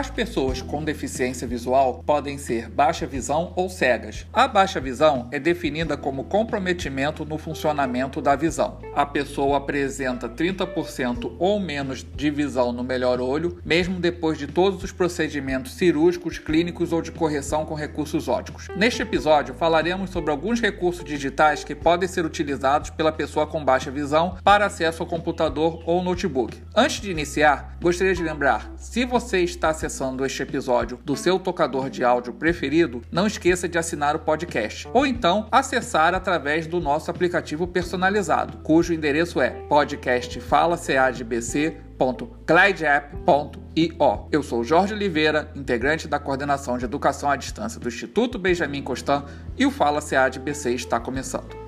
As pessoas com deficiência visual podem ser baixa visão ou cegas. A baixa visão é definida como comprometimento no funcionamento da visão. A pessoa apresenta 30% ou menos de visão no melhor olho, mesmo depois de todos os procedimentos cirúrgicos, clínicos ou de correção com recursos óticos. Neste episódio, falaremos sobre alguns recursos digitais que podem ser utilizados pela pessoa com baixa visão para acesso ao computador ou notebook. Antes de iniciar, gostaria de lembrar: se você está acessando este episódio do seu tocador de áudio preferido, não esqueça de assinar o podcast ou então acessar através do nosso aplicativo personalizado, cujo endereço é podcastfalacadbc.glideapp.io. Eu sou Jorge Oliveira, integrante da coordenação de educação à distância do Instituto Benjamin Constant e o Fala CADBC está começando.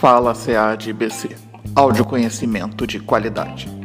Fala CADBC Áudio conhecimento de qualidade.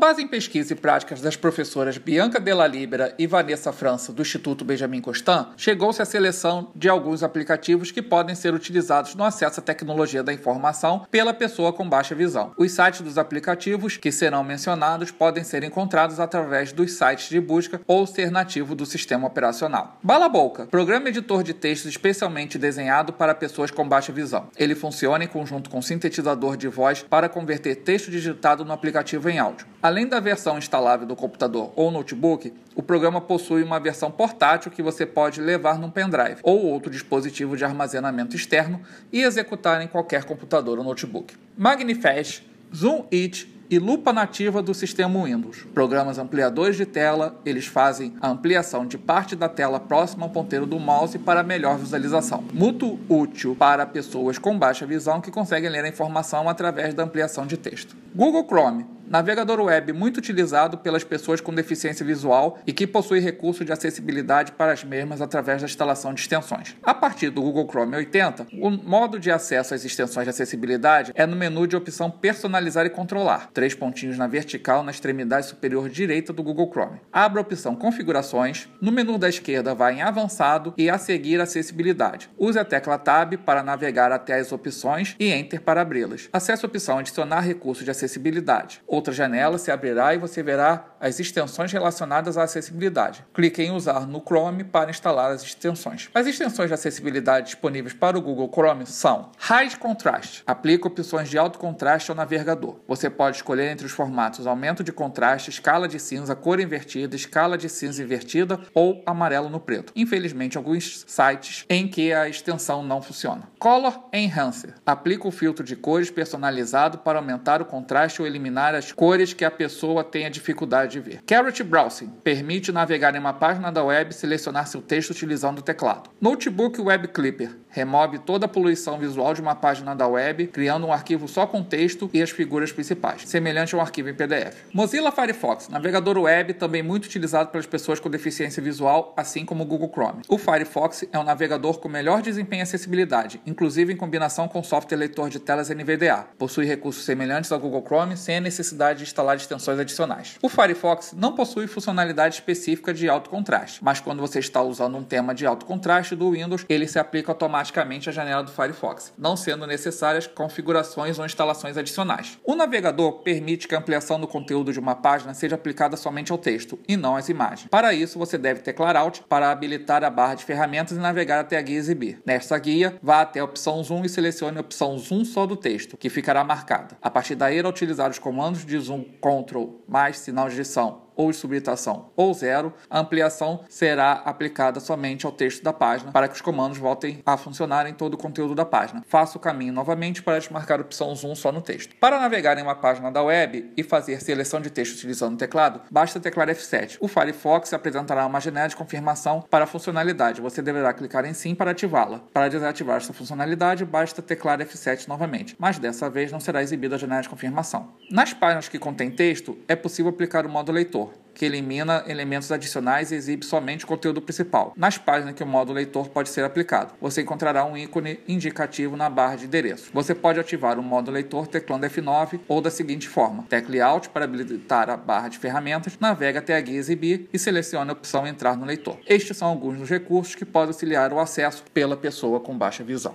Base em pesquisa e práticas das professoras Bianca Della Libera e Vanessa França, do Instituto Benjamin Constant, chegou-se à seleção de alguns aplicativos que podem ser utilizados no acesso à tecnologia da informação pela pessoa com baixa visão. Os sites dos aplicativos que serão mencionados podem ser encontrados através dos sites de busca ou ser nativo do sistema operacional. Bala Boca, programa editor de textos especialmente desenhado para pessoas com baixa visão. Ele funciona em conjunto com sintetizador de voz para converter texto digitado no aplicativo em áudio. Além da versão instalável do computador ou notebook, o programa possui uma versão portátil que você pode levar num pendrive ou outro dispositivo de armazenamento externo e executar em qualquer computador ou notebook. Magnifast, Zoom It e lupa nativa do sistema Windows. Programas ampliadores de tela, eles fazem a ampliação de parte da tela próxima ao ponteiro do mouse para melhor visualização. Muito útil para pessoas com baixa visão que conseguem ler a informação através da ampliação de texto. Google Chrome navegador web muito utilizado pelas pessoas com deficiência visual e que possui recurso de acessibilidade para as mesmas através da instalação de extensões. A partir do Google Chrome 80, o modo de acesso às extensões de acessibilidade é no menu de opção personalizar e controlar, três pontinhos na vertical na extremidade superior direita do Google Chrome. Abra a opção configurações, no menu da esquerda vá em avançado e a seguir acessibilidade. Use a tecla Tab para navegar até as opções e Enter para abri-las. Acesse a opção adicionar recurso de acessibilidade. Outra janela se abrirá e você verá as extensões relacionadas à acessibilidade. Clique em Usar no Chrome para instalar as extensões. As extensões de acessibilidade disponíveis para o Google Chrome são High Contrast, aplica opções de alto contraste ao navegador. Você pode escolher entre os formatos aumento de contraste, escala de cinza, cor invertida, escala de cinza invertida ou amarelo no preto. Infelizmente, alguns sites em que a extensão não funciona. Color Enhancer, aplica o filtro de cores personalizado para aumentar o contraste ou eliminar as cores que a pessoa tenha dificuldade de ver. Carrot Browsing permite navegar em uma página da web e selecionar seu texto utilizando o teclado. Notebook Web Clipper remove toda a poluição visual de uma página da web, criando um arquivo só com texto e as figuras principais, semelhante a um arquivo em PDF. Mozilla Firefox, navegador web também muito utilizado pelas pessoas com deficiência visual, assim como o Google Chrome. O Firefox é um navegador com melhor desempenho e acessibilidade, inclusive em combinação com software leitor de telas NVDA. Possui recursos semelhantes ao Google Chrome sem a necessidade de instalar extensões adicionais. O Firefox não possui funcionalidade específica de alto contraste, mas quando você está usando um tema de alto contraste do Windows, ele se aplica automaticamente à janela do Firefox, não sendo necessárias configurações ou instalações adicionais. O navegador permite que a ampliação do conteúdo de uma página seja aplicada somente ao texto e não às imagens. Para isso, você deve teclar Alt para habilitar a barra de ferramentas e navegar até a guia exibir. Nesta guia, vá até a opção Zoom e selecione a opção Zoom só do texto, que ficará marcada. A partir daí, irá utilizar os comandos de zoom Ctrl mais sinal de edição ou de subtração ou zero, a ampliação será aplicada somente ao texto da página para que os comandos voltem a funcionar em todo o conteúdo da página. Faça o caminho novamente para desmarcar a opção zoom só no texto. Para navegar em uma página da web e fazer seleção de texto utilizando o teclado, basta teclar F7. O Firefox apresentará uma janela de confirmação para a funcionalidade. Você deverá clicar em sim para ativá-la. Para desativar essa funcionalidade, basta teclar F7 novamente, mas dessa vez não será exibida a janela de confirmação. Nas páginas que contêm texto, é possível aplicar o modo leitor que elimina elementos adicionais e exibe somente o conteúdo principal. Nas páginas que o modo leitor pode ser aplicado, você encontrará um ícone indicativo na barra de endereço. Você pode ativar o modo leitor teclando F9 ou da seguinte forma: tecle Alt para habilitar a barra de ferramentas, navegue até a guia exibir e selecione a opção entrar no leitor. Estes são alguns dos recursos que podem auxiliar o acesso pela pessoa com baixa visão.